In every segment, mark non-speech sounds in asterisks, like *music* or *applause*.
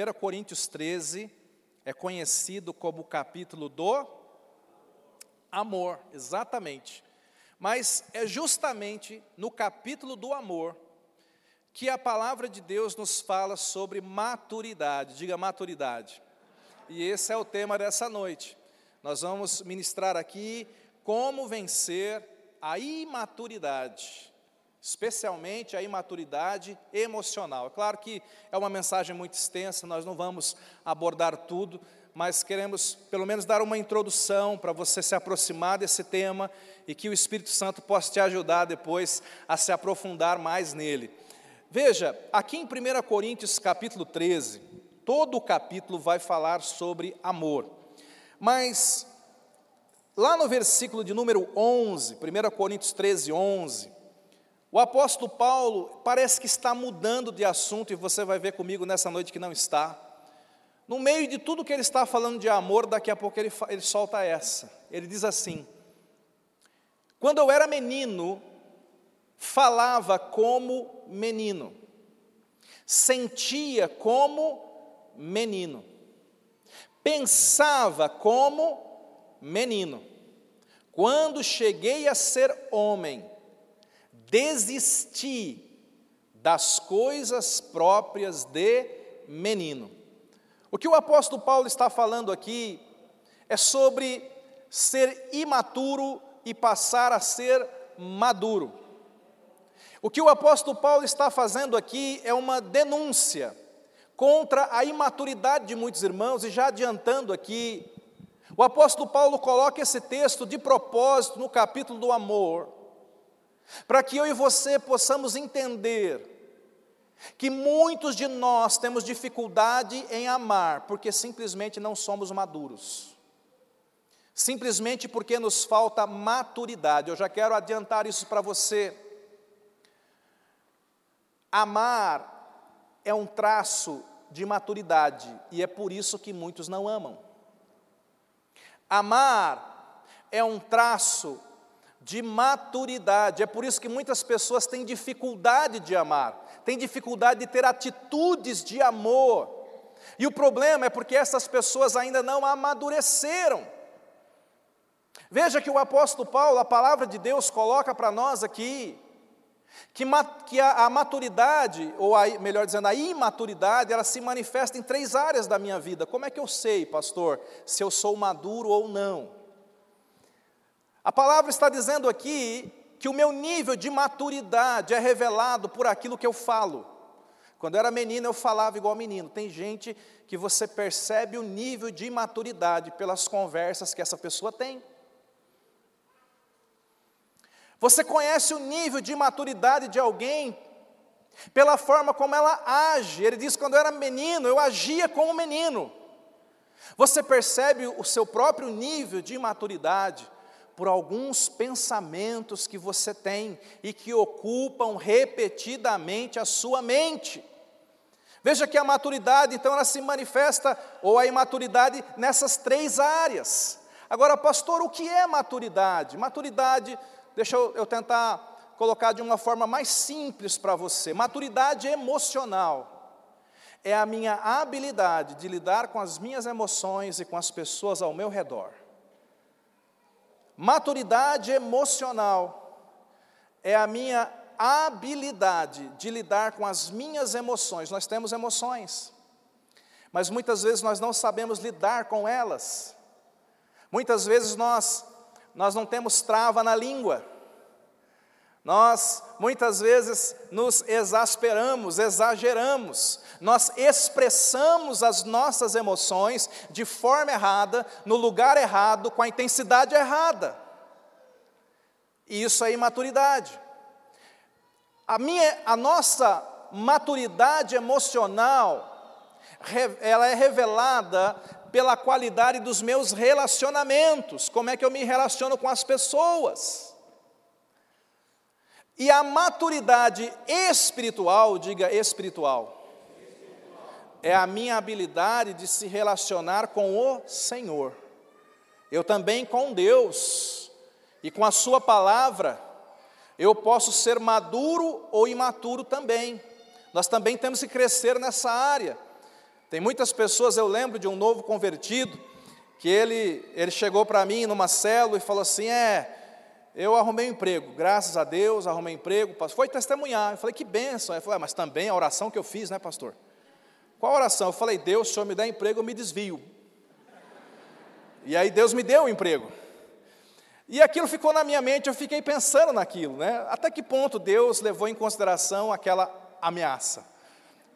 1 Coríntios 13 é conhecido como o capítulo do amor, exatamente. Mas é justamente no capítulo do amor que a palavra de Deus nos fala sobre maturidade. Diga maturidade. E esse é o tema dessa noite. Nós vamos ministrar aqui como vencer a imaturidade, especialmente a imaturidade emocional. É claro que é uma mensagem muito extensa, nós não vamos abordar tudo, mas queremos pelo menos dar uma introdução para você se aproximar desse tema e que o Espírito Santo possa te ajudar depois a se aprofundar mais nele. Veja, aqui em 1 Coríntios capítulo 13, todo o capítulo vai falar sobre amor. Mas, lá no versículo de número 11, 1 Coríntios 13, 11, o apóstolo Paulo parece que está mudando de assunto, e você vai ver comigo nessa noite que não está. No meio de tudo que ele está falando de amor, daqui a pouco ele, ele solta essa. Ele diz assim: Quando eu era menino, falava como menino, sentia como menino. Pensava como menino. Quando cheguei a ser homem, desisti das coisas próprias de menino. O que o apóstolo Paulo está falando aqui é sobre ser imaturo e passar a ser maduro. O que o apóstolo Paulo está fazendo aqui é uma denúncia contra a imaturidade de muitos irmãos, e já adiantando aqui, o apóstolo Paulo coloca esse texto de propósito no capítulo do amor, para que eu e você possamos entender que muitos de nós temos dificuldade em amar, porque simplesmente não somos maduros. Simplesmente porque nos falta maturidade. Eu já quero adiantar isso para você. Amar é um traço de maturidade e é por isso que muitos não amam. Amar é um traço de maturidade, é por isso que muitas pessoas têm dificuldade de amar, têm dificuldade de ter atitudes de amor. E o problema é porque essas pessoas ainda não amadureceram. Veja que o apóstolo Paulo, a palavra de Deus, coloca para nós aqui, que, que a, a, maturidade, ou a, melhor dizendo, a imaturidade, ela se manifesta em três áreas da minha vida. Como é que eu sei, pastor, se eu sou maduro ou não? A palavra está dizendo aqui que o meu nível de maturidade é revelado por aquilo que eu falo. Quando eu era menino, eu falava igual menino. Tem gente que você percebe o nível de maturidade pelas conversas que essa pessoa tem. Você conhece o nível de maturidade de alguém pela forma como ela age. Ele diz: quando eu era menino, eu agia como menino. Você percebe o seu próprio nível de maturidade por alguns pensamentos que você tem e que ocupam repetidamente a sua mente. Veja que a maturidade, então, ela se manifesta, ou a imaturidade, nessas três áreas. Agora, pastor, o que é maturidade? Maturidade Deixa eu, eu tentar colocar de uma forma mais simples para você. Maturidade emocional é a minha habilidade de lidar com as minhas emoções e com as pessoas ao meu redor. Maturidade emocional é a minha habilidade de lidar com as minhas emoções. Nós temos emoções, mas muitas vezes nós não sabemos lidar com elas. Muitas vezes nós nós não temos trava na língua. Nós muitas vezes nos exasperamos, exageramos, nós expressamos as nossas emoções de forma errada, no lugar errado, com a intensidade errada. E isso é imaturidade. A, minha, a nossa maturidade emocional, ela é revelada pela qualidade dos meus relacionamentos, como é que eu me relaciono com as pessoas. E a maturidade espiritual, diga espiritual, é a minha habilidade de se relacionar com o Senhor. Eu também com Deus e com a Sua palavra, eu posso ser maduro ou imaturo também. Nós também temos que crescer nessa área. Tem muitas pessoas, eu lembro de um novo convertido, que ele, ele chegou para mim numa célula e falou assim: É, eu arrumei um emprego, graças a Deus, arrumei um emprego, foi testemunhar. Eu falei: Que benção. Ele falou: é, Mas também a oração que eu fiz, né, pastor? Qual oração? Eu falei: Deus, se o senhor me der emprego, eu me desvio. E aí Deus me deu o emprego. E aquilo ficou na minha mente, eu fiquei pensando naquilo, né? Até que ponto Deus levou em consideração aquela ameaça?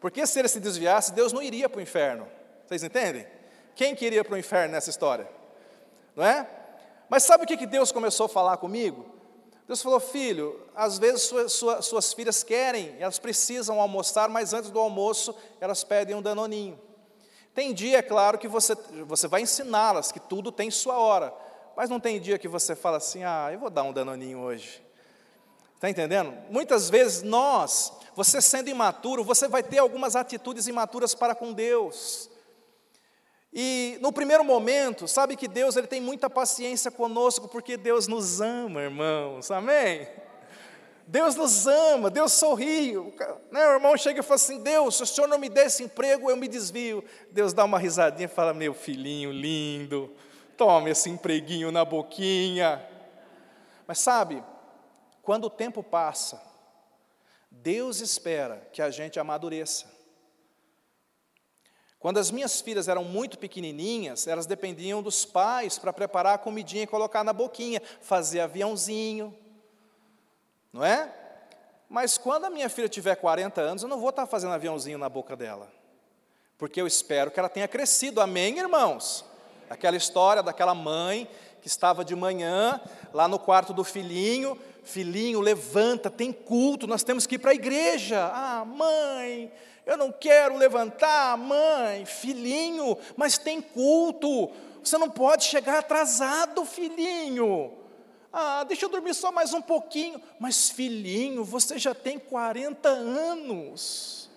Porque se ele se desviasse, Deus não iria para o inferno. Vocês entendem? Quem queria para o inferno nessa história? Não é? Mas sabe o que, que Deus começou a falar comigo? Deus falou, filho, às vezes sua, sua, suas filhas querem, elas precisam almoçar, mas antes do almoço elas pedem um danoninho. Tem dia, é claro, que você, você vai ensiná-las que tudo tem sua hora, mas não tem dia que você fala assim, ah, eu vou dar um danoninho hoje. Está entendendo? Muitas vezes nós, você sendo imaturo, você vai ter algumas atitudes imaturas para com Deus. E no primeiro momento, sabe que Deus ele tem muita paciência conosco, porque Deus nos ama, irmãos, amém? Deus nos ama, Deus sorri. Né, o irmão chega e fala assim: Deus, se o senhor não me der esse emprego, eu me desvio. Deus dá uma risadinha e fala: Meu filhinho lindo, tome esse empreguinho na boquinha. Mas sabe, quando o tempo passa, Deus espera que a gente amadureça. Quando as minhas filhas eram muito pequenininhas, elas dependiam dos pais para preparar a comidinha e colocar na boquinha, fazer aviãozinho, não é? Mas quando a minha filha tiver 40 anos, eu não vou estar fazendo aviãozinho na boca dela, porque eu espero que ela tenha crescido, amém, irmãos? Aquela história daquela mãe que estava de manhã lá no quarto do filhinho, filhinho, levanta, tem culto, nós temos que ir para a igreja. Ah, mãe, eu não quero levantar, mãe, filhinho, mas tem culto. Você não pode chegar atrasado, filhinho. Ah, deixa eu dormir só mais um pouquinho. Mas, filhinho, você já tem 40 anos.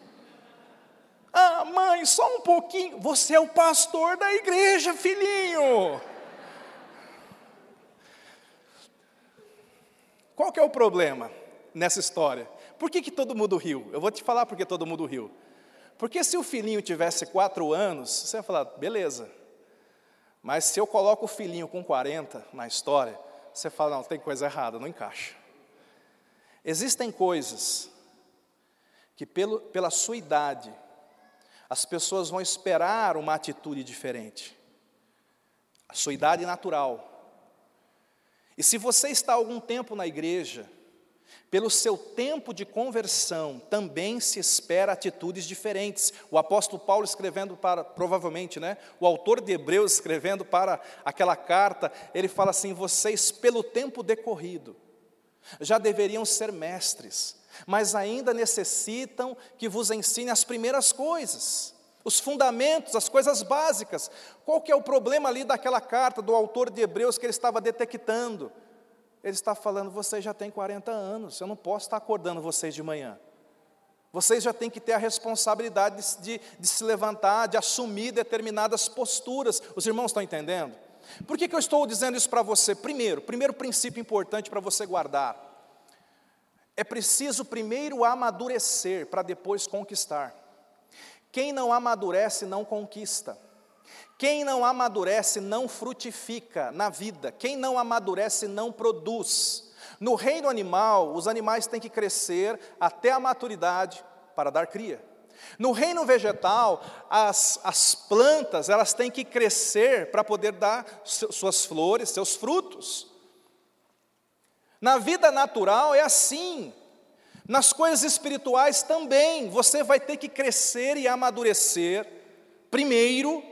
Ah, mãe, só um pouquinho. Você é o pastor da igreja, filhinho. Qual que é o problema nessa história? Por que, que todo mundo riu? Eu vou te falar porque todo mundo riu. Porque se o filhinho tivesse quatro anos, você vai falar, beleza. Mas se eu coloco o filhinho com 40 na história, você fala, não, tem coisa errada, não encaixa. Existem coisas que pelo, pela sua idade, as pessoas vão esperar uma atitude diferente. A sua idade natural. E se você está algum tempo na igreja, pelo seu tempo de conversão, também se espera atitudes diferentes. O apóstolo Paulo escrevendo para, provavelmente, né? O autor de Hebreus escrevendo para aquela carta, ele fala assim: vocês, pelo tempo decorrido, já deveriam ser mestres, mas ainda necessitam que vos ensine as primeiras coisas, os fundamentos, as coisas básicas. Qual que é o problema ali daquela carta do autor de Hebreus que ele estava detectando? Ele está falando, vocês já têm 40 anos, eu não posso estar acordando vocês de manhã. Vocês já têm que ter a responsabilidade de, de, de se levantar, de assumir determinadas posturas. Os irmãos estão entendendo? Por que, que eu estou dizendo isso para você? Primeiro, primeiro princípio importante para você guardar. É preciso primeiro amadurecer para depois conquistar. Quem não amadurece não conquista. Quem não amadurece não frutifica na vida, quem não amadurece não produz. No reino animal, os animais têm que crescer até a maturidade para dar cria. No reino vegetal, as, as plantas elas têm que crescer para poder dar suas flores, seus frutos. Na vida natural é assim. Nas coisas espirituais também, você vai ter que crescer e amadurecer, primeiro,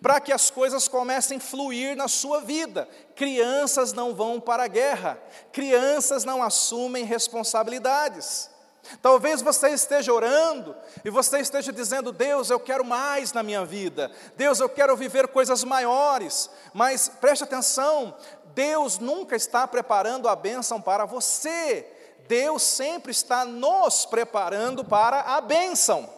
para que as coisas comecem a fluir na sua vida. Crianças não vão para a guerra, crianças não assumem responsabilidades. Talvez você esteja orando e você esteja dizendo: Deus, eu quero mais na minha vida, Deus, eu quero viver coisas maiores, mas preste atenção: Deus nunca está preparando a bênção para você, Deus sempre está nos preparando para a bênção.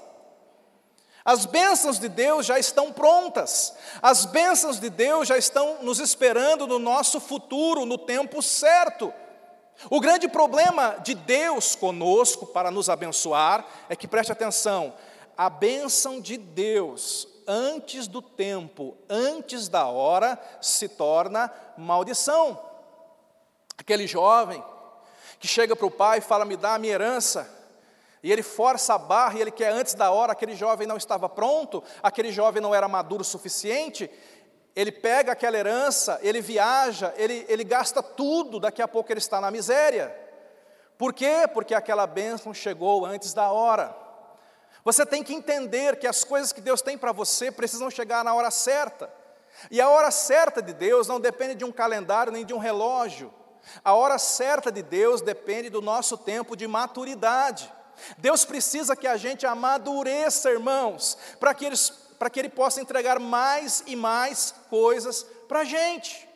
As bênçãos de Deus já estão prontas, as bênçãos de Deus já estão nos esperando no nosso futuro, no tempo certo. O grande problema de Deus conosco para nos abençoar é que preste atenção, a bênção de Deus antes do tempo, antes da hora, se torna maldição. Aquele jovem que chega para o pai e fala: Me dá a minha herança. E ele força a barra e ele quer antes da hora, aquele jovem não estava pronto, aquele jovem não era maduro o suficiente. Ele pega aquela herança, ele viaja, ele, ele gasta tudo, daqui a pouco ele está na miséria. Por quê? Porque aquela bênção chegou antes da hora. Você tem que entender que as coisas que Deus tem para você precisam chegar na hora certa. E a hora certa de Deus não depende de um calendário nem de um relógio. A hora certa de Deus depende do nosso tempo de maturidade. Deus precisa que a gente amadureça, irmãos, para que, que Ele possa entregar mais e mais coisas para a gente.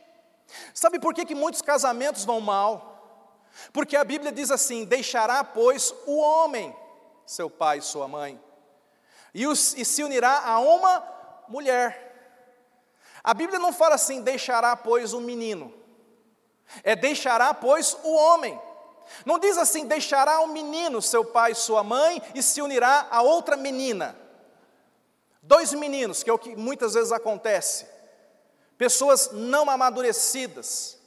Sabe por que, que muitos casamentos vão mal? Porque a Bíblia diz assim: deixará, pois, o homem, seu pai e sua mãe, e, os, e se unirá a uma mulher. A Bíblia não fala assim: deixará, pois, o menino, é deixará, pois, o homem. Não diz assim: deixará o menino, seu pai e sua mãe, e se unirá a outra menina. Dois meninos, que é o que muitas vezes acontece. Pessoas não amadurecidas,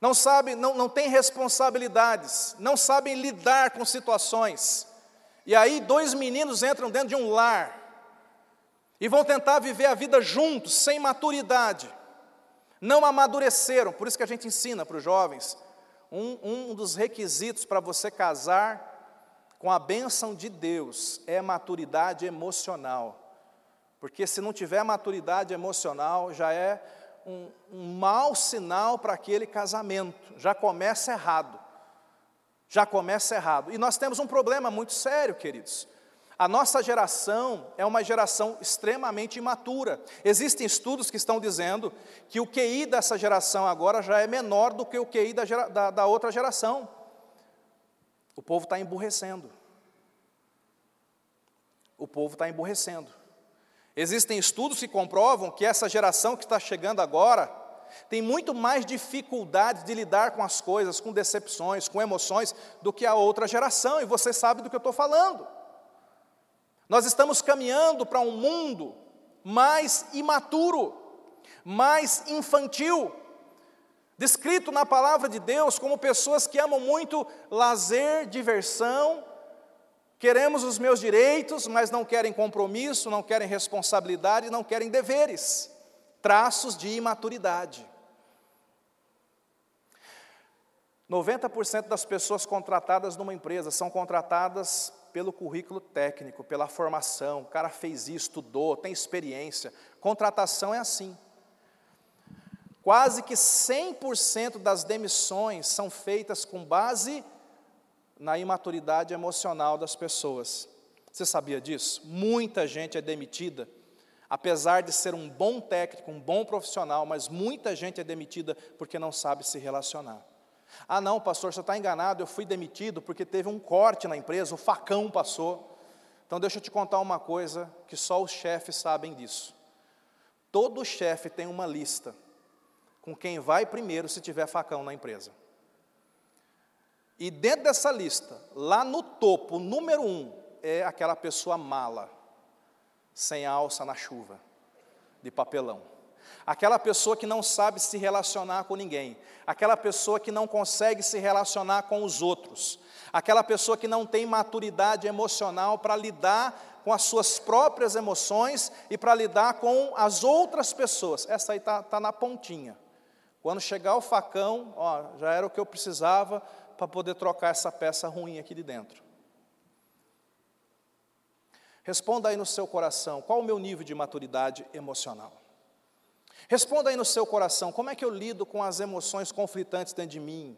não sabem, não, não têm responsabilidades, não sabem lidar com situações. E aí dois meninos entram dentro de um lar e vão tentar viver a vida juntos, sem maturidade. Não amadureceram, por isso que a gente ensina para os jovens um, um dos requisitos para você casar com a bênção de Deus é maturidade emocional. Porque se não tiver maturidade emocional, já é um, um mau sinal para aquele casamento, já começa errado. Já começa errado. E nós temos um problema muito sério, queridos. A nossa geração é uma geração extremamente imatura. Existem estudos que estão dizendo que o QI dessa geração agora já é menor do que o QI da, da, da outra geração. O povo está emburrecendo. O povo está emburrecendo. Existem estudos que comprovam que essa geração que está chegando agora tem muito mais dificuldade de lidar com as coisas, com decepções, com emoções, do que a outra geração, e você sabe do que eu estou falando. Nós estamos caminhando para um mundo mais imaturo, mais infantil, descrito na palavra de Deus como pessoas que amam muito lazer, diversão, queremos os meus direitos, mas não querem compromisso, não querem responsabilidade, não querem deveres, traços de imaturidade. 90% das pessoas contratadas numa empresa são contratadas pelo currículo técnico, pela formação. O cara fez isso, estudou, tem experiência. Contratação é assim. Quase que 100% das demissões são feitas com base na imaturidade emocional das pessoas. Você sabia disso? Muita gente é demitida, apesar de ser um bom técnico, um bom profissional, mas muita gente é demitida porque não sabe se relacionar. Ah, não, pastor, você está enganado, eu fui demitido porque teve um corte na empresa, o facão passou. Então, deixa eu te contar uma coisa que só os chefes sabem disso. Todo chefe tem uma lista com quem vai primeiro se tiver facão na empresa. E dentro dessa lista, lá no topo, número um, é aquela pessoa mala, sem alça na chuva, de papelão. Aquela pessoa que não sabe se relacionar com ninguém, aquela pessoa que não consegue se relacionar com os outros, aquela pessoa que não tem maturidade emocional para lidar com as suas próprias emoções e para lidar com as outras pessoas. Essa aí está tá na pontinha. Quando chegar o facão, ó, já era o que eu precisava para poder trocar essa peça ruim aqui de dentro. Responda aí no seu coração, qual o meu nível de maturidade emocional? Responda aí no seu coração, como é que eu lido com as emoções conflitantes dentro de mim?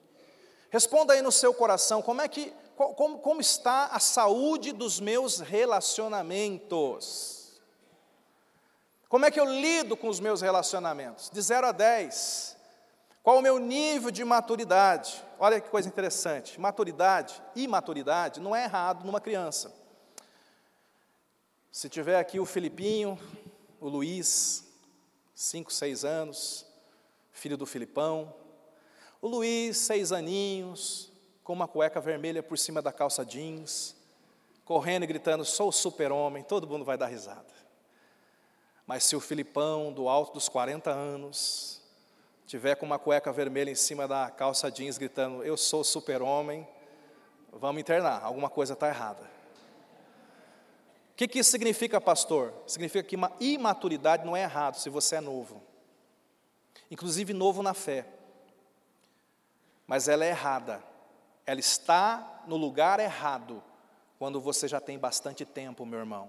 Responda aí no seu coração, como é que como, como está a saúde dos meus relacionamentos? Como é que eu lido com os meus relacionamentos? De 0 a 10. Qual o meu nível de maturidade? Olha que coisa interessante. Maturidade, imaturidade, não é errado numa criança. Se tiver aqui o Filipinho, o Luiz, cinco, seis anos, filho do Filipão. O Luiz, seis aninhos, com uma cueca vermelha por cima da calça jeans, correndo e gritando: Sou super-homem, todo mundo vai dar risada. Mas se o Filipão, do alto dos 40 anos, tiver com uma cueca vermelha em cima da calça jeans gritando: Eu sou super-homem, vamos internar, alguma coisa está errada. O que, que isso significa, pastor? Significa que uma imaturidade não é errado se você é novo, inclusive novo na fé, mas ela é errada, ela está no lugar errado quando você já tem bastante tempo, meu irmão.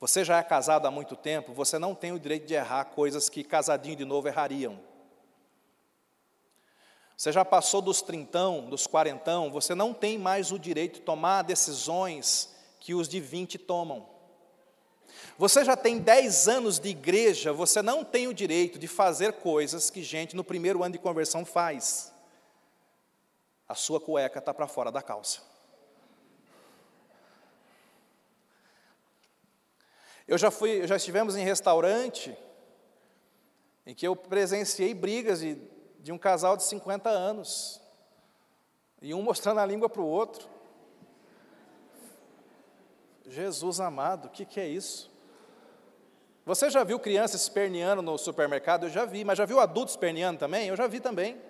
Você já é casado há muito tempo, você não tem o direito de errar coisas que casadinho de novo errariam. Você já passou dos trintão, dos quarentão, você não tem mais o direito de tomar decisões que os de 20 tomam. Você já tem 10 anos de igreja, você não tem o direito de fazer coisas que gente no primeiro ano de conversão faz. A sua cueca está para fora da calça. Eu já fui, já estivemos em restaurante em que eu presenciei brigas de, de um casal de 50 anos, e um *laughs* mostrando a língua para o outro. Jesus amado, o que, que é isso? Você já viu criança esperneando no supermercado? Eu já vi, mas já viu adultos esperneando também? Eu já vi também.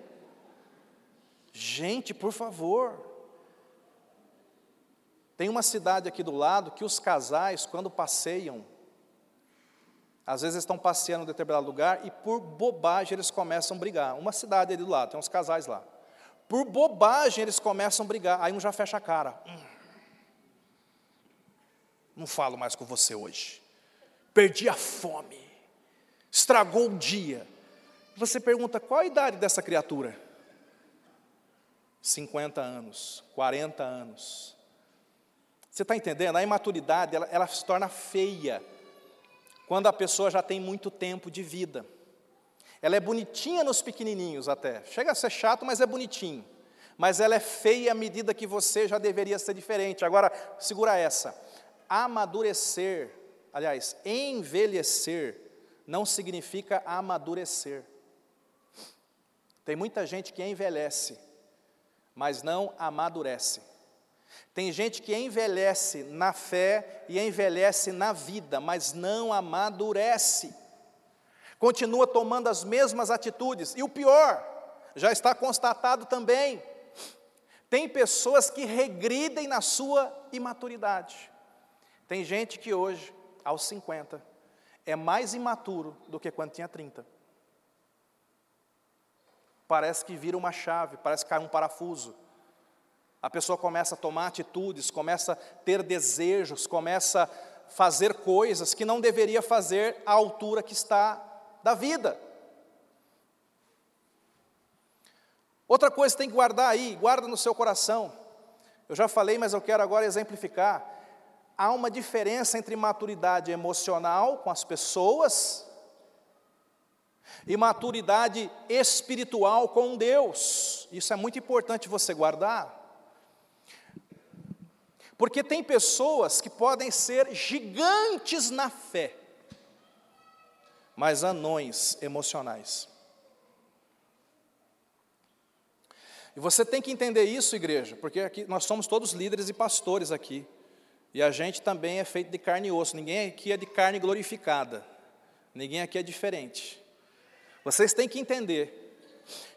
Gente, por favor. Tem uma cidade aqui do lado que os casais, quando passeiam, às vezes estão passeando em determinado lugar e por bobagem eles começam a brigar. Uma cidade ali do lado, tem uns casais lá. Por bobagem eles começam a brigar, aí um já fecha a cara. Hum. Não falo mais com você hoje. Perdi a fome. Estragou o dia. Você pergunta, qual a idade dessa criatura? 50 anos, 40 anos. Você está entendendo? A imaturidade, ela, ela se torna feia quando a pessoa já tem muito tempo de vida. Ela é bonitinha nos pequenininhos até. Chega a ser chato, mas é bonitinho. Mas ela é feia à medida que você já deveria ser diferente. Agora, segura essa amadurecer, aliás, envelhecer, não significa amadurecer. Tem muita gente que envelhece, mas não amadurece. Tem gente que envelhece na fé e envelhece na vida, mas não amadurece. Continua tomando as mesmas atitudes. E o pior, já está constatado também, tem pessoas que regridem na sua imaturidade. Tem gente que hoje, aos 50, é mais imaturo do que quando tinha 30. Parece que vira uma chave, parece que cai um parafuso. A pessoa começa a tomar atitudes, começa a ter desejos, começa a fazer coisas que não deveria fazer à altura que está da vida. Outra coisa que tem que guardar aí, guarda no seu coração. Eu já falei, mas eu quero agora exemplificar há uma diferença entre maturidade emocional com as pessoas e maturidade espiritual com Deus. Isso é muito importante você guardar. Porque tem pessoas que podem ser gigantes na fé, mas anões emocionais. E você tem que entender isso, igreja, porque aqui nós somos todos líderes e pastores aqui. E a gente também é feito de carne e osso, ninguém aqui é de carne glorificada, ninguém aqui é diferente. Vocês têm que entender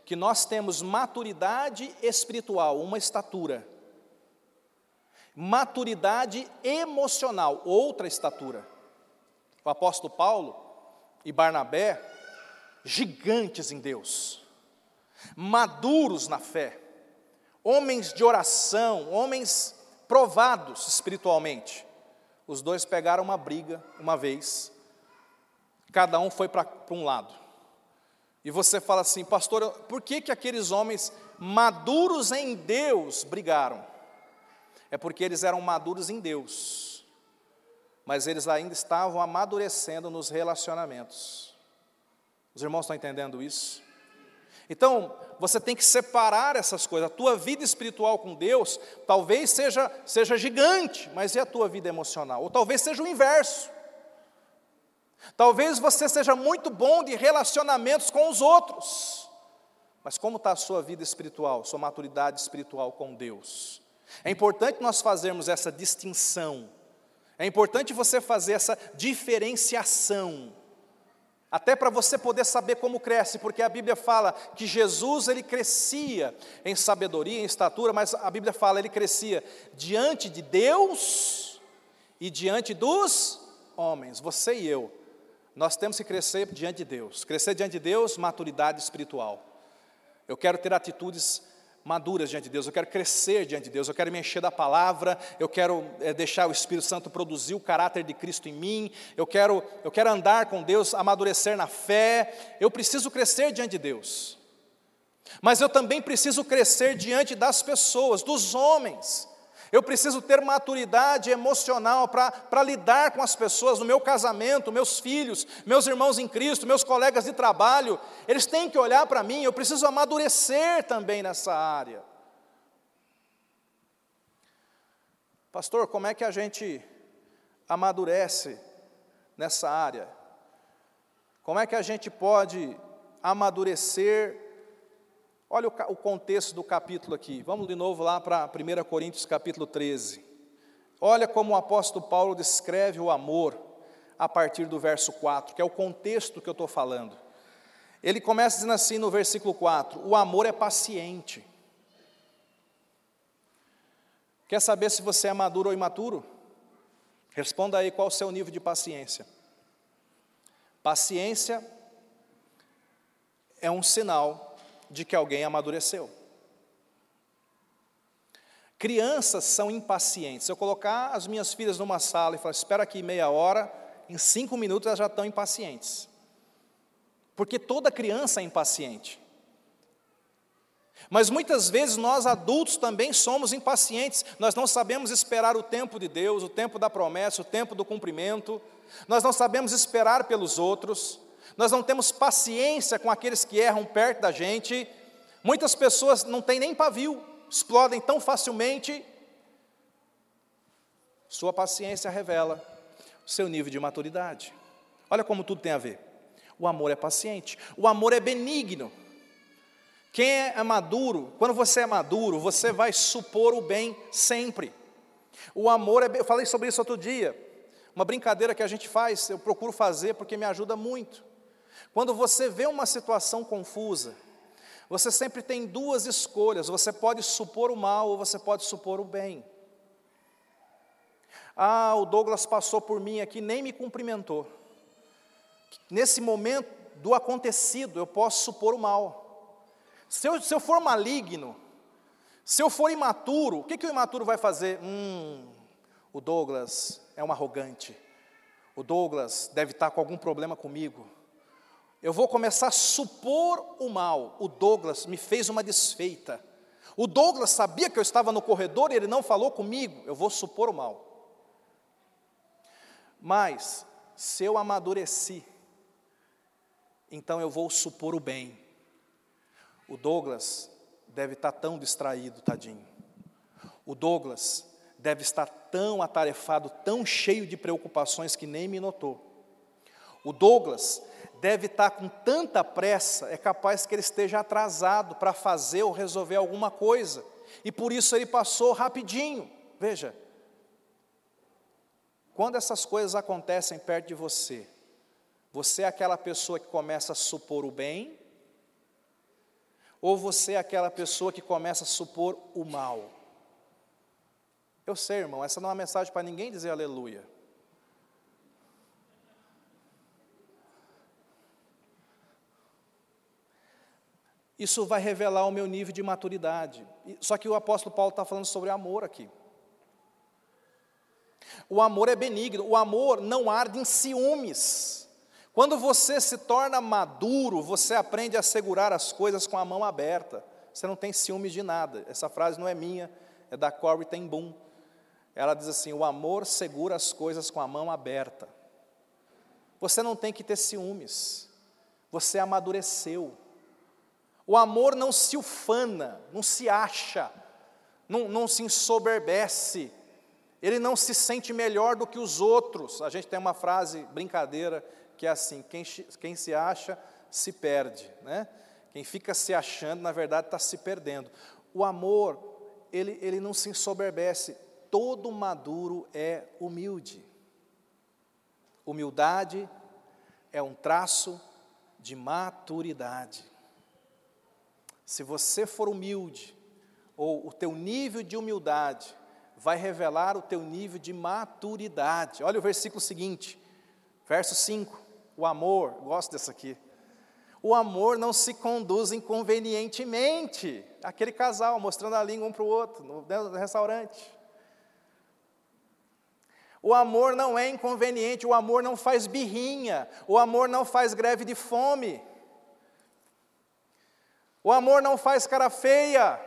que nós temos maturidade espiritual, uma estatura, maturidade emocional, outra estatura. O apóstolo Paulo e Barnabé, gigantes em Deus, maduros na fé, homens de oração, homens provados espiritualmente. Os dois pegaram uma briga uma vez, cada um foi para um lado. E você fala assim, pastor, por que, que aqueles homens maduros em Deus brigaram? É porque eles eram maduros em Deus, mas eles ainda estavam amadurecendo nos relacionamentos. Os irmãos estão entendendo isso? Então, você tem que separar essas coisas. A tua vida espiritual com Deus talvez seja, seja gigante, mas e a tua vida emocional? Ou talvez seja o inverso. Talvez você seja muito bom de relacionamentos com os outros, mas como está a sua vida espiritual, sua maturidade espiritual com Deus? É importante nós fazermos essa distinção. É importante você fazer essa diferenciação. Até para você poder saber como cresce, porque a Bíblia fala que Jesus ele crescia em sabedoria, em estatura, mas a Bíblia fala ele crescia diante de Deus e diante dos homens, você e eu. Nós temos que crescer diante de Deus. Crescer diante de Deus, maturidade espiritual. Eu quero ter atitudes maduras diante de Deus, eu quero crescer diante de Deus, eu quero me encher da palavra, eu quero é, deixar o Espírito Santo produzir o caráter de Cristo em mim, eu quero, eu quero andar com Deus, amadurecer na fé, eu preciso crescer diante de Deus. Mas eu também preciso crescer diante das pessoas, dos homens. Eu preciso ter maturidade emocional para lidar com as pessoas no meu casamento, meus filhos, meus irmãos em Cristo, meus colegas de trabalho. Eles têm que olhar para mim, eu preciso amadurecer também nessa área. Pastor, como é que a gente amadurece nessa área? Como é que a gente pode amadurecer Olha o, o contexto do capítulo aqui. Vamos de novo lá para 1 Coríntios capítulo 13. Olha como o apóstolo Paulo descreve o amor a partir do verso 4, que é o contexto que eu estou falando. Ele começa dizendo assim no versículo 4: O amor é paciente. Quer saber se você é maduro ou imaturo? Responda aí qual o seu nível de paciência. Paciência é um sinal de que alguém amadureceu. Crianças são impacientes. Se eu colocar as minhas filhas numa sala e falar, espera aqui meia hora, em cinco minutos elas já estão impacientes. Porque toda criança é impaciente. Mas muitas vezes nós adultos também somos impacientes, nós não sabemos esperar o tempo de Deus, o tempo da promessa, o tempo do cumprimento, nós não sabemos esperar pelos outros, nós não temos paciência com aqueles que erram perto da gente. Muitas pessoas não têm nem pavio, explodem tão facilmente. Sua paciência revela o seu nível de maturidade. Olha como tudo tem a ver. O amor é paciente, o amor é benigno. Quem é maduro, quando você é maduro, você vai supor o bem sempre. O amor é, eu falei sobre isso outro dia, uma brincadeira que a gente faz, eu procuro fazer porque me ajuda muito. Quando você vê uma situação confusa, você sempre tem duas escolhas: você pode supor o mal ou você pode supor o bem. Ah, o Douglas passou por mim aqui, nem me cumprimentou. Nesse momento do acontecido, eu posso supor o mal. Se eu, se eu for maligno, se eu for imaturo, o que, que o imaturo vai fazer? Hum, o Douglas é um arrogante. O Douglas deve estar com algum problema comigo. Eu vou começar a supor o mal. O Douglas me fez uma desfeita. O Douglas sabia que eu estava no corredor e ele não falou comigo. Eu vou supor o mal. Mas, se eu amadureci, então eu vou supor o bem. O Douglas deve estar tão distraído, tadinho. O Douglas deve estar tão atarefado, tão cheio de preocupações que nem me notou. O Douglas deve estar com tanta pressa, é capaz que ele esteja atrasado para fazer ou resolver alguma coisa, e por isso ele passou rapidinho. Veja, quando essas coisas acontecem perto de você, você é aquela pessoa que começa a supor o bem, ou você é aquela pessoa que começa a supor o mal? Eu sei, irmão, essa não é uma mensagem para ninguém dizer aleluia. Isso vai revelar o meu nível de maturidade. Só que o apóstolo Paulo está falando sobre amor aqui. O amor é benigno, o amor não arde em ciúmes. Quando você se torna maduro, você aprende a segurar as coisas com a mão aberta. Você não tem ciúmes de nada. Essa frase não é minha, é da Corey Ten Boom. Ela diz assim: o amor segura as coisas com a mão aberta. Você não tem que ter ciúmes. Você amadureceu. O amor não se ufana, não se acha, não, não se ensoberbece, ele não se sente melhor do que os outros. A gente tem uma frase, brincadeira, que é assim: quem, quem se acha, se perde. Né? Quem fica se achando, na verdade, está se perdendo. O amor, ele, ele não se ensoberbece. Todo maduro é humilde. Humildade é um traço de maturidade. Se você for humilde, ou o teu nível de humildade vai revelar o teu nível de maturidade. Olha o versículo seguinte, verso 5. O amor, gosto dessa aqui. O amor não se conduz inconvenientemente. Aquele casal mostrando a língua um para o outro, no, no restaurante. O amor não é inconveniente, o amor não faz birrinha, o amor não faz greve de fome. O amor não faz cara feia.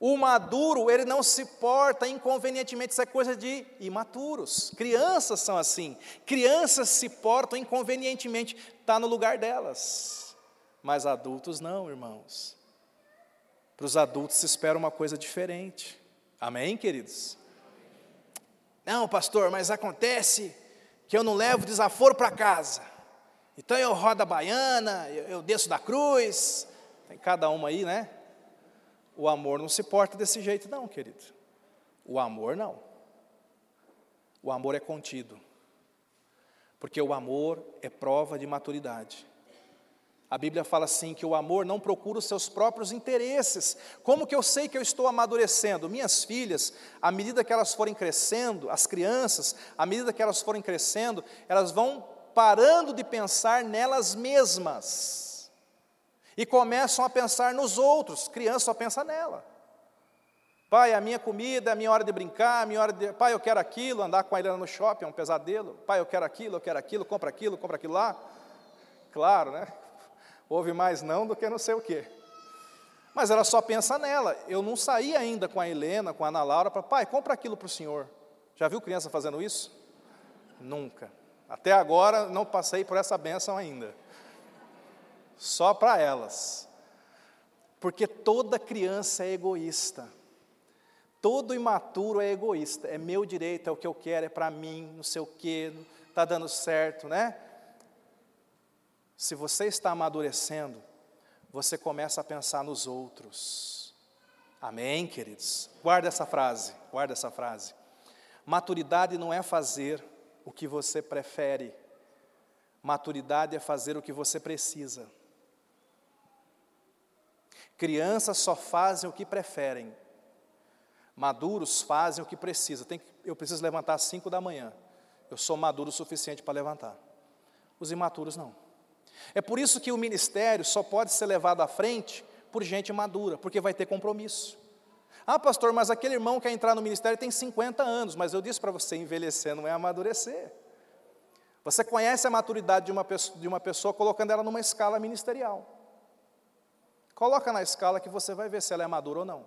O maduro, ele não se porta inconvenientemente, isso é coisa de imaturos. Crianças são assim. Crianças se portam inconvenientemente, está no lugar delas. Mas adultos não, irmãos. Para os adultos se espera uma coisa diferente. Amém, queridos? Não, pastor, mas acontece que eu não levo desaforo para casa. Então eu rodo a baiana, eu, eu desço da cruz. Tem cada uma aí, né? O amor não se porta desse jeito, não, querido. O amor não. O amor é contido. Porque o amor é prova de maturidade. A Bíblia fala assim que o amor não procura os seus próprios interesses. Como que eu sei que eu estou amadurecendo? Minhas filhas, à medida que elas forem crescendo, as crianças, à medida que elas forem crescendo, elas vão parando de pensar nelas mesmas e começam a pensar nos outros. Criança só pensa nela. Pai, a minha comida, a minha hora de brincar, a minha hora de. Pai, eu quero aquilo, andar com a Helena no shopping é um pesadelo. Pai, eu quero aquilo, eu quero aquilo, compra aquilo, compra aquilo lá. Claro, né? Houve mais não do que não sei o quê. Mas ela só pensa nela. Eu não saí ainda com a Helena, com a Ana Laura, para, pai, compra aquilo para o senhor. Já viu criança fazendo isso? Nunca. Até agora não passei por essa benção ainda só para elas. Porque toda criança é egoísta. Todo imaturo é egoísta. É meu direito, é o que eu quero, é para mim, não sei o quê, está dando certo, né? Se você está amadurecendo, você começa a pensar nos outros. Amém, queridos? Guarda essa frase, guarda essa frase. Maturidade não é fazer o que você prefere, maturidade é fazer o que você precisa. Crianças só fazem o que preferem. Maduros fazem o que precisam. Tem, eu preciso levantar às 5 da manhã. Eu sou maduro o suficiente para levantar. Os imaturos não. É por isso que o ministério só pode ser levado à frente por gente madura, porque vai ter compromisso. Ah, pastor, mas aquele irmão que quer entrar no ministério tem 50 anos, mas eu disse para você, envelhecer não é amadurecer. Você conhece a maturidade de uma pessoa, de uma pessoa colocando ela numa escala ministerial. Coloca na escala que você vai ver se ela é madura ou não.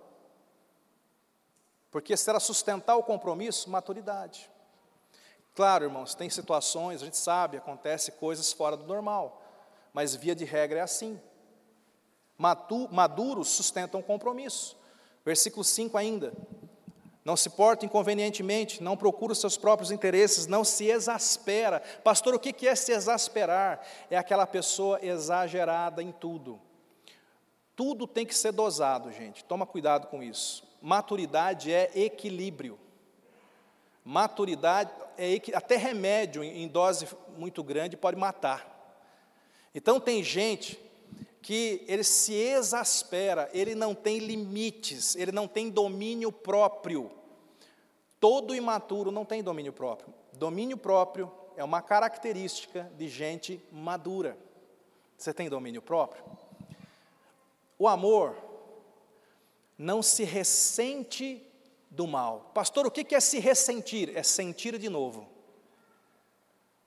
Porque se ela sustentar o compromisso, maturidade. Claro, irmãos, tem situações, a gente sabe, acontece coisas fora do normal, mas via de regra é assim. Maduros sustentam compromisso. Versículo 5 ainda. Não se porta inconvenientemente, não procura os seus próprios interesses, não se exaspera. Pastor, o que é se exasperar? É aquela pessoa exagerada em tudo. Tudo tem que ser dosado, gente. Toma cuidado com isso. Maturidade é equilíbrio. Maturidade é até remédio em dose muito grande pode matar. Então tem gente que ele se exaspera, ele não tem limites, ele não tem domínio próprio. Todo imaturo não tem domínio próprio. Domínio próprio é uma característica de gente madura. Você tem domínio próprio? O amor não se ressente do mal. Pastor, o que é se ressentir? É sentir de novo.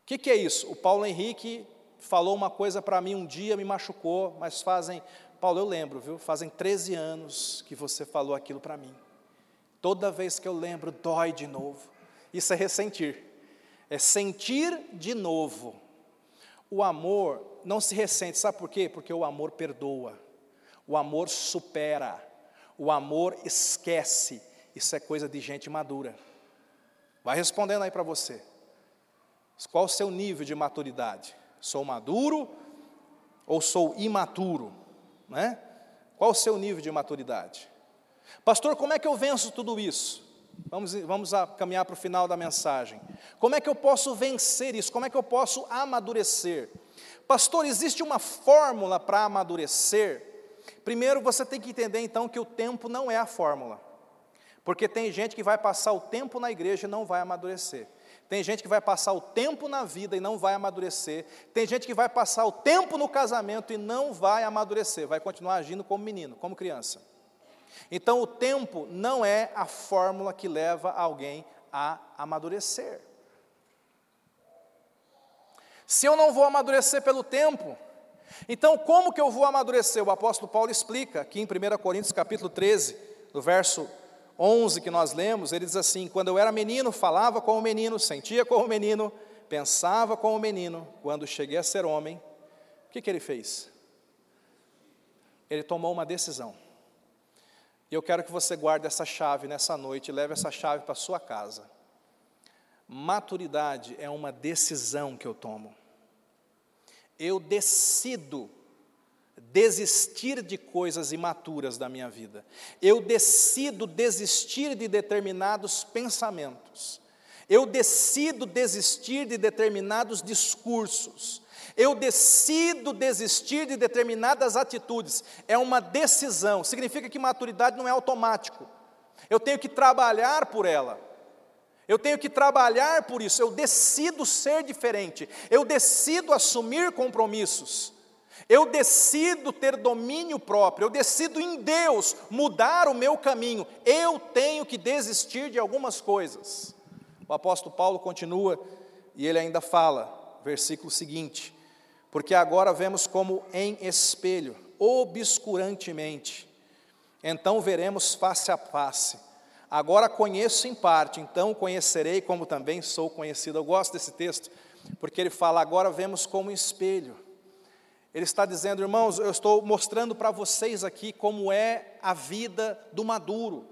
O que é isso? O Paulo Henrique falou uma coisa para mim um dia, me machucou, mas fazem, Paulo, eu lembro, viu? Fazem 13 anos que você falou aquilo para mim. Toda vez que eu lembro, dói de novo. Isso é ressentir. É sentir de novo. O amor não se ressente, sabe por quê? Porque o amor perdoa. O amor supera, o amor esquece. Isso é coisa de gente madura. Vai respondendo aí para você. Qual o seu nível de maturidade? Sou maduro ou sou imaturo? Né? Qual o seu nível de maturidade? Pastor, como é que eu venço tudo isso? Vamos, vamos caminhar para o final da mensagem. Como é que eu posso vencer isso? Como é que eu posso amadurecer? Pastor, existe uma fórmula para amadurecer? Primeiro você tem que entender então que o tempo não é a fórmula. Porque tem gente que vai passar o tempo na igreja e não vai amadurecer. Tem gente que vai passar o tempo na vida e não vai amadurecer. Tem gente que vai passar o tempo no casamento e não vai amadurecer, vai continuar agindo como menino, como criança. Então, o tempo não é a fórmula que leva alguém a amadurecer. Se eu não vou amadurecer pelo tempo, então como que eu vou amadurecer? O apóstolo Paulo explica aqui em 1 Coríntios capítulo 13, no verso 11 que nós lemos, ele diz assim: Quando eu era menino, falava como menino, sentia como menino, pensava como menino. Quando cheguei a ser homem, o que, que ele fez? Ele tomou uma decisão. E eu quero que você guarde essa chave nessa noite e leve essa chave para sua casa. Maturidade é uma decisão que eu tomo. Eu decido desistir de coisas imaturas da minha vida. Eu decido desistir de determinados pensamentos. Eu decido desistir de determinados discursos. Eu decido desistir de determinadas atitudes. É uma decisão. Significa que maturidade não é automático. Eu tenho que trabalhar por ela. Eu tenho que trabalhar por isso. Eu decido ser diferente. Eu decido assumir compromissos. Eu decido ter domínio próprio, eu decido em Deus mudar o meu caminho. Eu tenho que desistir de algumas coisas. O apóstolo Paulo continua e ele ainda fala, versículo seguinte: Porque agora vemos como em espelho, obscurantemente, então veremos face a face. Agora conheço em parte, então conhecerei como também sou conhecido. Eu gosto desse texto, porque ele fala: agora vemos como espelho. Ele está dizendo, irmãos, eu estou mostrando para vocês aqui como é a vida do maduro.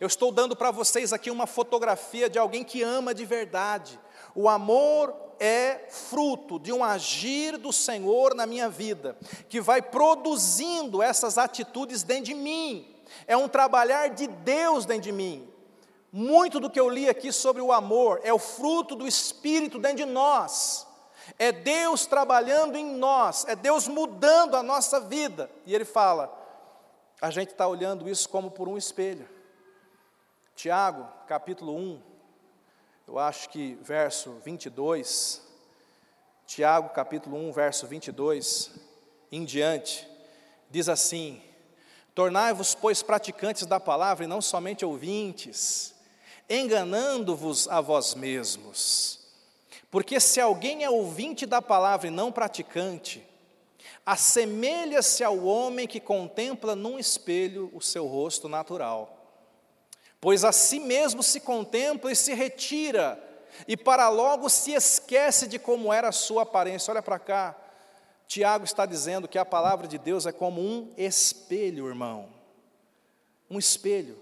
Eu estou dando para vocês aqui uma fotografia de alguém que ama de verdade. O amor é fruto de um agir do Senhor na minha vida, que vai produzindo essas atitudes dentro de mim. É um trabalhar de Deus dentro de mim. Muito do que eu li aqui sobre o amor é o fruto do Espírito dentro de nós. É Deus trabalhando em nós, é Deus mudando a nossa vida. E Ele fala, a gente está olhando isso como por um espelho. Tiago, capítulo 1, eu acho que verso 22, Tiago, capítulo 1, verso 22, em diante, diz assim: Tornai-vos, pois, praticantes da palavra e não somente ouvintes, enganando-vos a vós mesmos. Porque se alguém é ouvinte da palavra e não praticante, assemelha-se ao homem que contempla num espelho o seu rosto natural. Pois a si mesmo se contempla e se retira, e para logo se esquece de como era a sua aparência. Olha para cá, Tiago está dizendo que a palavra de Deus é como um espelho, irmão. Um espelho.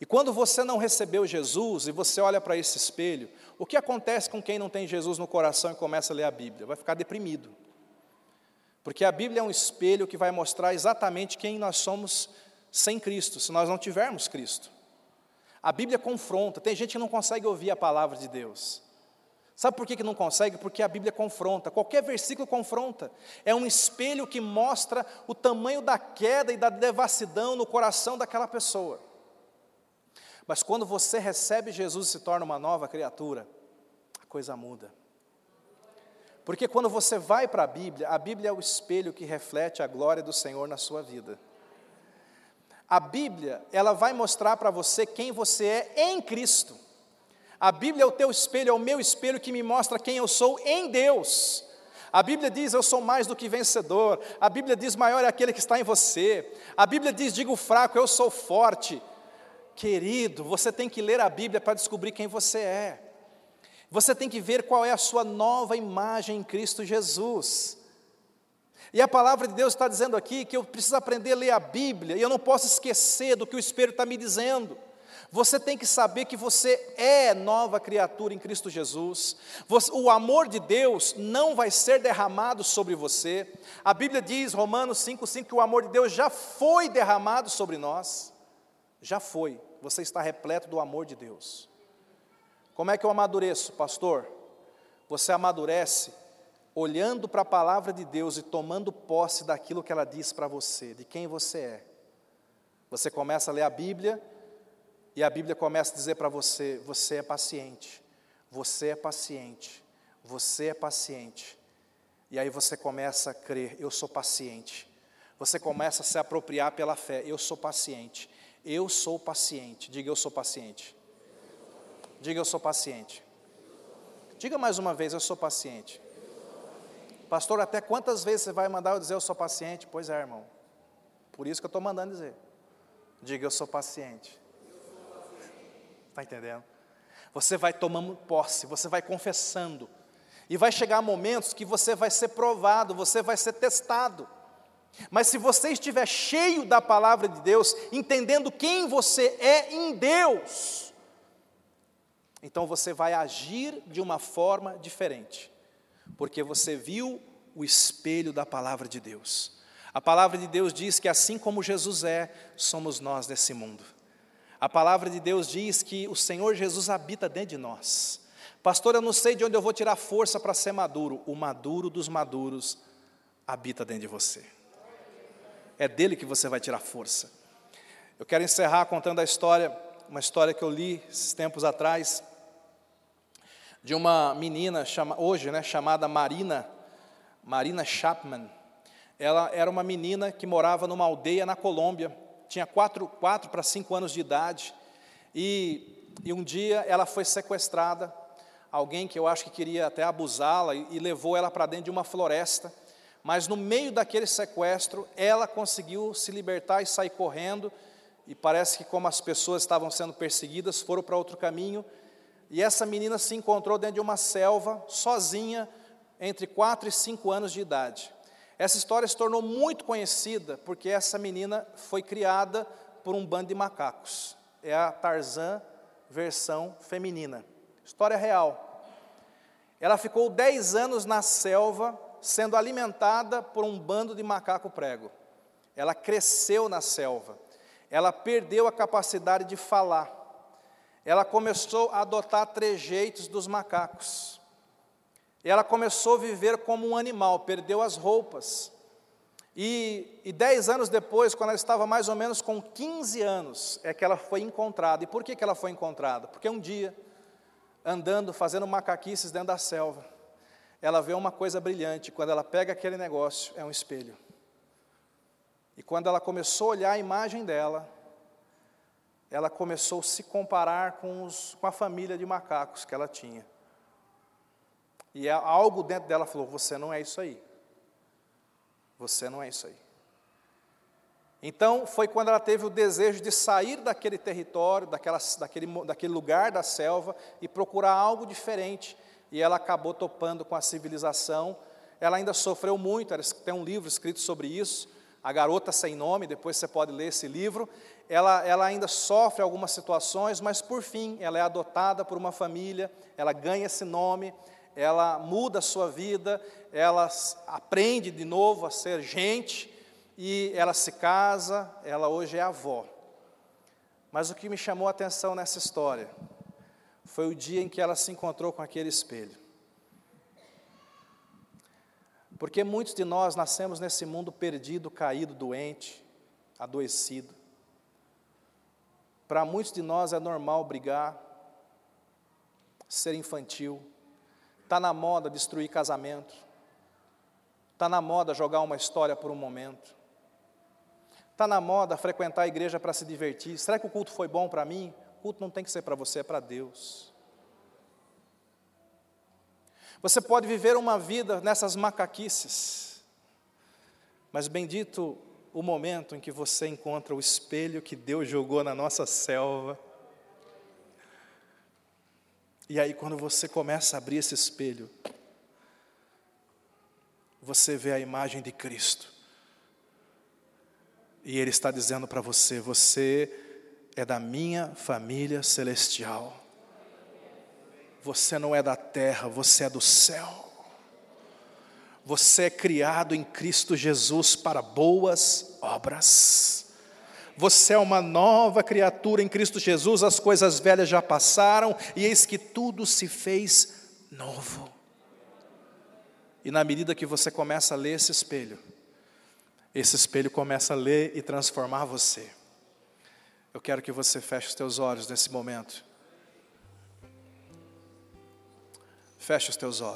E quando você não recebeu Jesus e você olha para esse espelho, o que acontece com quem não tem Jesus no coração e começa a ler a Bíblia? Vai ficar deprimido. Porque a Bíblia é um espelho que vai mostrar exatamente quem nós somos sem Cristo, se nós não tivermos Cristo. A Bíblia confronta, tem gente que não consegue ouvir a palavra de Deus. Sabe por que, que não consegue? Porque a Bíblia confronta, qualquer versículo confronta. É um espelho que mostra o tamanho da queda e da devassidão no coração daquela pessoa. Mas quando você recebe Jesus e se torna uma nova criatura, a coisa muda. Porque quando você vai para a Bíblia, a Bíblia é o espelho que reflete a glória do Senhor na sua vida. A Bíblia, ela vai mostrar para você quem você é em Cristo. A Bíblia é o teu espelho, é o meu espelho que me mostra quem eu sou em Deus. A Bíblia diz: Eu sou mais do que vencedor. A Bíblia diz: Maior é aquele que está em você. A Bíblia diz: Digo fraco, eu sou forte. Querido, você tem que ler a Bíblia para descobrir quem você é. Você tem que ver qual é a sua nova imagem em Cristo Jesus. E a palavra de Deus está dizendo aqui que eu preciso aprender a ler a Bíblia e eu não posso esquecer do que o Espírito está me dizendo. Você tem que saber que você é nova criatura em Cristo Jesus. O amor de Deus não vai ser derramado sobre você. A Bíblia diz, Romanos 5,5, que o amor de Deus já foi derramado sobre nós. Já foi. Você está repleto do amor de Deus. Como é que eu amadureço, pastor? Você amadurece olhando para a palavra de Deus e tomando posse daquilo que ela diz para você, de quem você é. Você começa a ler a Bíblia e a Bíblia começa a dizer para você: você é paciente, você é paciente, você é paciente. E aí você começa a crer: eu sou paciente. Você começa a se apropriar pela fé: eu sou paciente, eu sou paciente. Diga: eu sou paciente. Diga: eu sou paciente. Diga mais uma vez: eu sou paciente. Pastor, até quantas vezes você vai mandar eu dizer eu sou paciente? Pois é, irmão. Por isso que eu estou mandando dizer. Diga eu sou paciente. Está entendendo? Você vai tomando posse, você vai confessando. E vai chegar momentos que você vai ser provado, você vai ser testado. Mas se você estiver cheio da palavra de Deus, entendendo quem você é em Deus, então você vai agir de uma forma diferente, porque você viu o espelho da palavra de Deus. A palavra de Deus diz que assim como Jesus é, somos nós nesse mundo. A palavra de Deus diz que o Senhor Jesus habita dentro de nós. Pastor, eu não sei de onde eu vou tirar força para ser maduro. O maduro dos maduros habita dentro de você. É dele que você vai tirar força. Eu quero encerrar contando a história, uma história que eu li esses tempos atrás, de uma menina, chama, hoje, né, chamada Marina, Marina Chapman. Ela era uma menina que morava numa aldeia na Colômbia tinha quatro, quatro para cinco anos de idade, e, e um dia ela foi sequestrada, alguém que eu acho que queria até abusá-la, e, e levou ela para dentro de uma floresta, mas no meio daquele sequestro, ela conseguiu se libertar e sair correndo, e parece que como as pessoas estavam sendo perseguidas, foram para outro caminho, e essa menina se encontrou dentro de uma selva, sozinha, entre quatro e cinco anos de idade. Essa história se tornou muito conhecida porque essa menina foi criada por um bando de macacos. É a Tarzan versão feminina. História real. Ela ficou 10 anos na selva sendo alimentada por um bando de macaco prego. Ela cresceu na selva. Ela perdeu a capacidade de falar. Ela começou a adotar trejeitos dos macacos. Ela começou a viver como um animal, perdeu as roupas. E, e dez anos depois, quando ela estava mais ou menos com 15 anos, é que ela foi encontrada. E por que, que ela foi encontrada? Porque um dia, andando, fazendo macaquices dentro da selva, ela vê uma coisa brilhante. Quando ela pega aquele negócio, é um espelho. E quando ela começou a olhar a imagem dela, ela começou a se comparar com, os, com a família de macacos que ela tinha. E algo dentro dela falou: Você não é isso aí. Você não é isso aí. Então, foi quando ela teve o desejo de sair daquele território, daquela, daquele, daquele lugar da selva e procurar algo diferente. E ela acabou topando com a civilização. Ela ainda sofreu muito, tem um livro escrito sobre isso, A Garota Sem Nome, depois você pode ler esse livro. Ela, ela ainda sofre algumas situações, mas por fim, ela é adotada por uma família, ela ganha esse nome, ela muda a sua vida, ela aprende de novo a ser gente e ela se casa, ela hoje é avó. Mas o que me chamou a atenção nessa história foi o dia em que ela se encontrou com aquele espelho. Porque muitos de nós nascemos nesse mundo perdido, caído, doente, adoecido. Para muitos de nós é normal brigar, ser infantil, Está na moda destruir casamento. Está na moda jogar uma história por um momento. Está na moda frequentar a igreja para se divertir. Será que o culto foi bom para mim? Culto não tem que ser para você, é para Deus. Você pode viver uma vida nessas macaquices, mas bendito o momento em que você encontra o espelho que Deus jogou na nossa selva e aí, quando você começa a abrir esse espelho, você vê a imagem de Cristo. E Ele está dizendo para você: você é da minha família celestial. Você não é da terra, você é do céu. Você é criado em Cristo Jesus para boas obras. Você é uma nova criatura em Cristo Jesus, as coisas velhas já passaram e eis que tudo se fez novo. E na medida que você começa a ler esse espelho, esse espelho começa a ler e transformar você. Eu quero que você feche os teus olhos nesse momento. Feche os teus olhos.